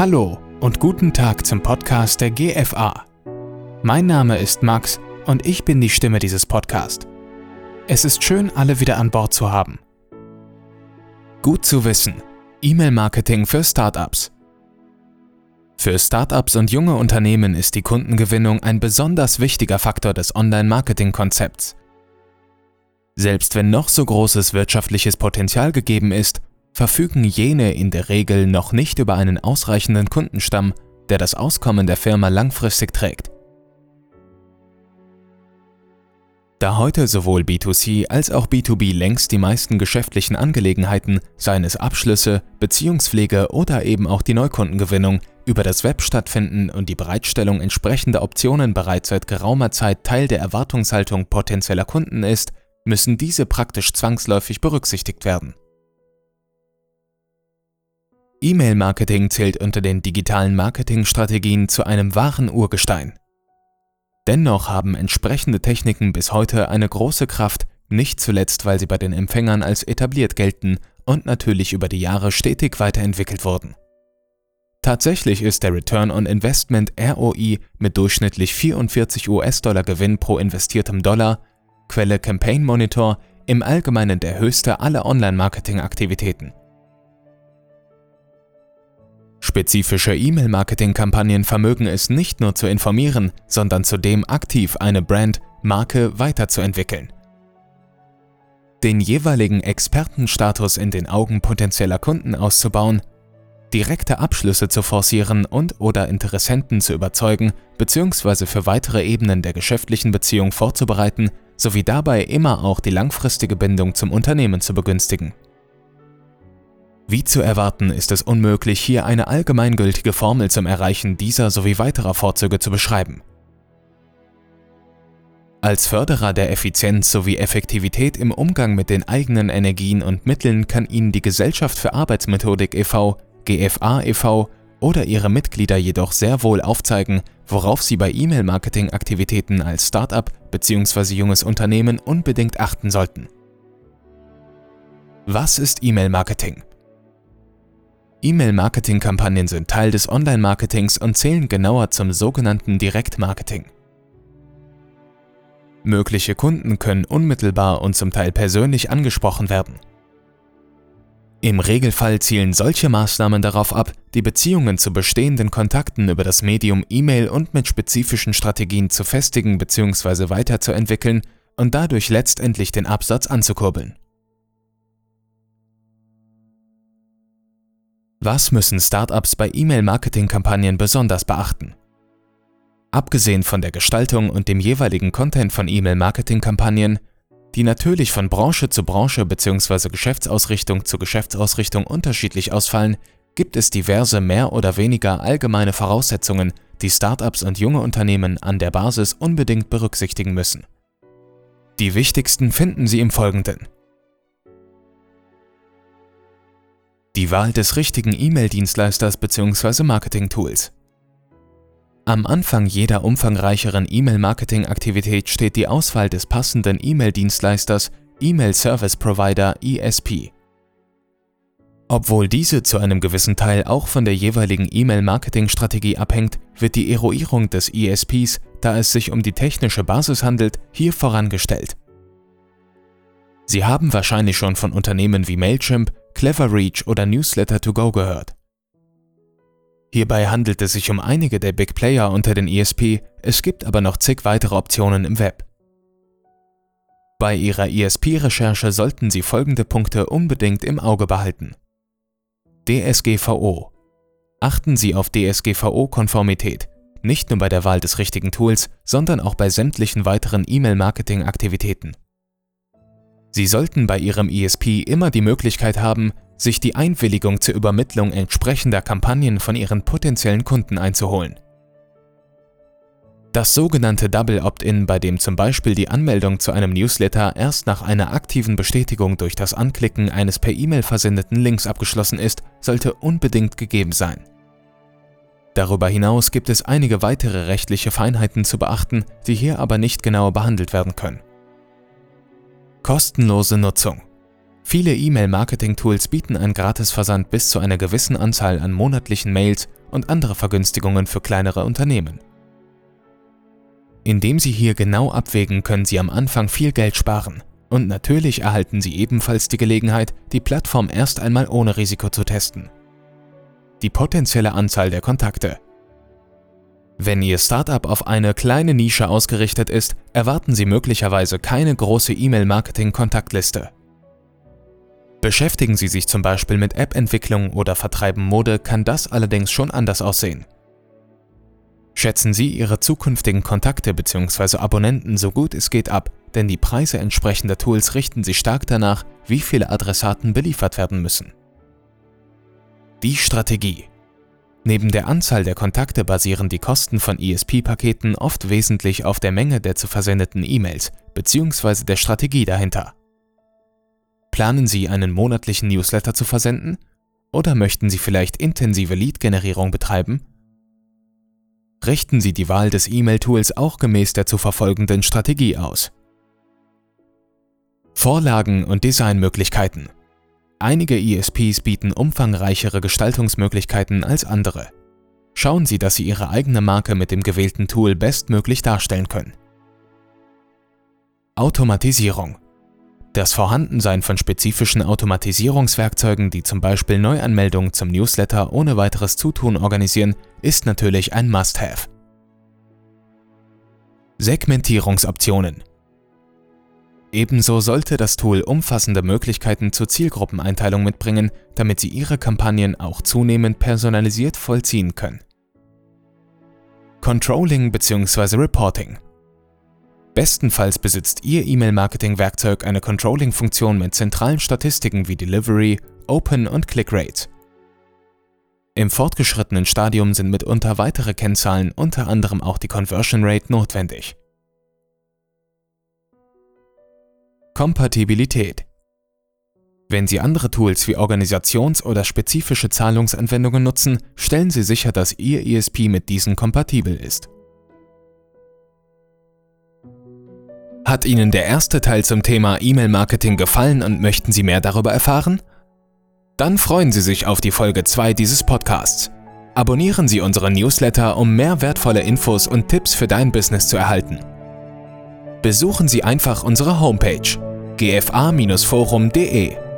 Hallo und guten Tag zum Podcast der GFA. Mein Name ist Max und ich bin die Stimme dieses Podcasts. Es ist schön, alle wieder an Bord zu haben. Gut zu wissen. E-Mail-Marketing für Startups. Für Startups und junge Unternehmen ist die Kundengewinnung ein besonders wichtiger Faktor des Online-Marketing-Konzepts. Selbst wenn noch so großes wirtschaftliches Potenzial gegeben ist, verfügen jene in der Regel noch nicht über einen ausreichenden Kundenstamm, der das Auskommen der Firma langfristig trägt. Da heute sowohl B2C als auch B2B längst die meisten geschäftlichen Angelegenheiten, seien es Abschlüsse, Beziehungspflege oder eben auch die Neukundengewinnung, über das Web stattfinden und die Bereitstellung entsprechender Optionen bereits seit geraumer Zeit Teil der Erwartungshaltung potenzieller Kunden ist, müssen diese praktisch zwangsläufig berücksichtigt werden. E-Mail-Marketing zählt unter den digitalen Marketingstrategien zu einem wahren Urgestein. Dennoch haben entsprechende Techniken bis heute eine große Kraft, nicht zuletzt weil sie bei den Empfängern als etabliert gelten und natürlich über die Jahre stetig weiterentwickelt wurden. Tatsächlich ist der Return on Investment ROI mit durchschnittlich 44 US-Dollar Gewinn pro investiertem Dollar, Quelle Campaign Monitor, im Allgemeinen der höchste aller Online-Marketing-Aktivitäten. Spezifische E-Mail-Marketing-Kampagnen vermögen es nicht nur zu informieren, sondern zudem aktiv eine Brand, Marke weiterzuentwickeln. Den jeweiligen Expertenstatus in den Augen potenzieller Kunden auszubauen, direkte Abschlüsse zu forcieren und/oder Interessenten zu überzeugen bzw. für weitere Ebenen der geschäftlichen Beziehung vorzubereiten, sowie dabei immer auch die langfristige Bindung zum Unternehmen zu begünstigen. Wie zu erwarten, ist es unmöglich, hier eine allgemeingültige Formel zum Erreichen dieser sowie weiterer Vorzüge zu beschreiben. Als Förderer der Effizienz sowie Effektivität im Umgang mit den eigenen Energien und Mitteln kann Ihnen die Gesellschaft für Arbeitsmethodik e.V., GFA e.V. oder ihre Mitglieder jedoch sehr wohl aufzeigen, worauf Sie bei E-Mail-Marketing-Aktivitäten als Startup bzw. junges Unternehmen unbedingt achten sollten. Was ist E-Mail-Marketing? E-Mail-Marketing-Kampagnen sind Teil des Online-Marketings und zählen genauer zum sogenannten Direktmarketing. Mögliche Kunden können unmittelbar und zum Teil persönlich angesprochen werden. Im Regelfall zielen solche Maßnahmen darauf ab, die Beziehungen zu bestehenden Kontakten über das Medium E-Mail und mit spezifischen Strategien zu festigen bzw. weiterzuentwickeln und dadurch letztendlich den Absatz anzukurbeln. Was müssen Startups bei E-Mail-Marketing-Kampagnen besonders beachten? Abgesehen von der Gestaltung und dem jeweiligen Content von E-Mail-Marketing-Kampagnen, die natürlich von Branche zu Branche bzw. Geschäftsausrichtung zu Geschäftsausrichtung unterschiedlich ausfallen, gibt es diverse mehr oder weniger allgemeine Voraussetzungen, die Startups und junge Unternehmen an der Basis unbedingt berücksichtigen müssen. Die wichtigsten finden Sie im Folgenden. Die Wahl des richtigen E-Mail-Dienstleisters bzw. Marketing-Tools. Am Anfang jeder umfangreicheren E-Mail-Marketing-Aktivität steht die Auswahl des passenden E-Mail-Dienstleisters, E-Mail Service Provider ESP. Obwohl diese zu einem gewissen Teil auch von der jeweiligen E-Mail-Marketing-Strategie abhängt, wird die Eruierung des ESPs, da es sich um die technische Basis handelt, hier vorangestellt. Sie haben wahrscheinlich schon von Unternehmen wie Mailchimp, Cleverreach oder Newsletter2Go gehört. Hierbei handelt es sich um einige der Big Player unter den ESP, es gibt aber noch zig weitere Optionen im Web. Bei Ihrer ESP-Recherche sollten Sie folgende Punkte unbedingt im Auge behalten. DSGVO. Achten Sie auf DSGVO-Konformität, nicht nur bei der Wahl des richtigen Tools, sondern auch bei sämtlichen weiteren E-Mail-Marketing-Aktivitäten. Sie sollten bei Ihrem ESP immer die Möglichkeit haben, sich die Einwilligung zur Übermittlung entsprechender Kampagnen von Ihren potenziellen Kunden einzuholen. Das sogenannte Double Opt-in, bei dem zum Beispiel die Anmeldung zu einem Newsletter erst nach einer aktiven Bestätigung durch das Anklicken eines per E-Mail versendeten Links abgeschlossen ist, sollte unbedingt gegeben sein. Darüber hinaus gibt es einige weitere rechtliche Feinheiten zu beachten, die hier aber nicht genauer behandelt werden können. Kostenlose Nutzung. Viele E-Mail-Marketing-Tools bieten einen Gratisversand bis zu einer gewissen Anzahl an monatlichen Mails und andere Vergünstigungen für kleinere Unternehmen. Indem Sie hier genau abwägen, können Sie am Anfang viel Geld sparen. Und natürlich erhalten Sie ebenfalls die Gelegenheit, die Plattform erst einmal ohne Risiko zu testen. Die potenzielle Anzahl der Kontakte. Wenn Ihr Startup auf eine kleine Nische ausgerichtet ist, erwarten Sie möglicherweise keine große E-Mail-Marketing-Kontaktliste. Beschäftigen Sie sich zum Beispiel mit App-Entwicklung oder vertreiben Mode, kann das allerdings schon anders aussehen. Schätzen Sie Ihre zukünftigen Kontakte bzw. Abonnenten so gut es geht ab, denn die Preise entsprechender Tools richten sich stark danach, wie viele Adressaten beliefert werden müssen. Die Strategie Neben der Anzahl der Kontakte basieren die Kosten von ESP-Paketen oft wesentlich auf der Menge der zu versendeten E-Mails bzw. der Strategie dahinter. Planen Sie einen monatlichen Newsletter zu versenden? Oder möchten Sie vielleicht intensive Lead-Generierung betreiben? Richten Sie die Wahl des E-Mail-Tools auch gemäß der zu verfolgenden Strategie aus. Vorlagen und Designmöglichkeiten Einige ESPs bieten umfangreichere Gestaltungsmöglichkeiten als andere. Schauen Sie, dass Sie Ihre eigene Marke mit dem gewählten Tool bestmöglich darstellen können. Automatisierung das Vorhandensein von spezifischen Automatisierungswerkzeugen, die zum Beispiel Neuanmeldungen zum Newsletter ohne weiteres Zutun organisieren, ist natürlich ein Must-Have. Segmentierungsoptionen Ebenso sollte das Tool umfassende Möglichkeiten zur Zielgruppeneinteilung mitbringen, damit Sie Ihre Kampagnen auch zunehmend personalisiert vollziehen können. Controlling bzw. Reporting Bestenfalls besitzt Ihr E-Mail-Marketing-Werkzeug eine Controlling-Funktion mit zentralen Statistiken wie Delivery, Open und Click Rate. Im fortgeschrittenen Stadium sind mitunter weitere Kennzahlen, unter anderem auch die Conversion Rate, notwendig. Kompatibilität Wenn Sie andere Tools wie Organisations- oder spezifische Zahlungsanwendungen nutzen, stellen Sie sicher, dass Ihr ESP mit diesen kompatibel ist. Hat Ihnen der erste Teil zum Thema E-Mail-Marketing gefallen und möchten Sie mehr darüber erfahren? Dann freuen Sie sich auf die Folge 2 dieses Podcasts. Abonnieren Sie unsere Newsletter, um mehr wertvolle Infos und Tipps für dein Business zu erhalten. Besuchen Sie einfach unsere Homepage gfa-forum.de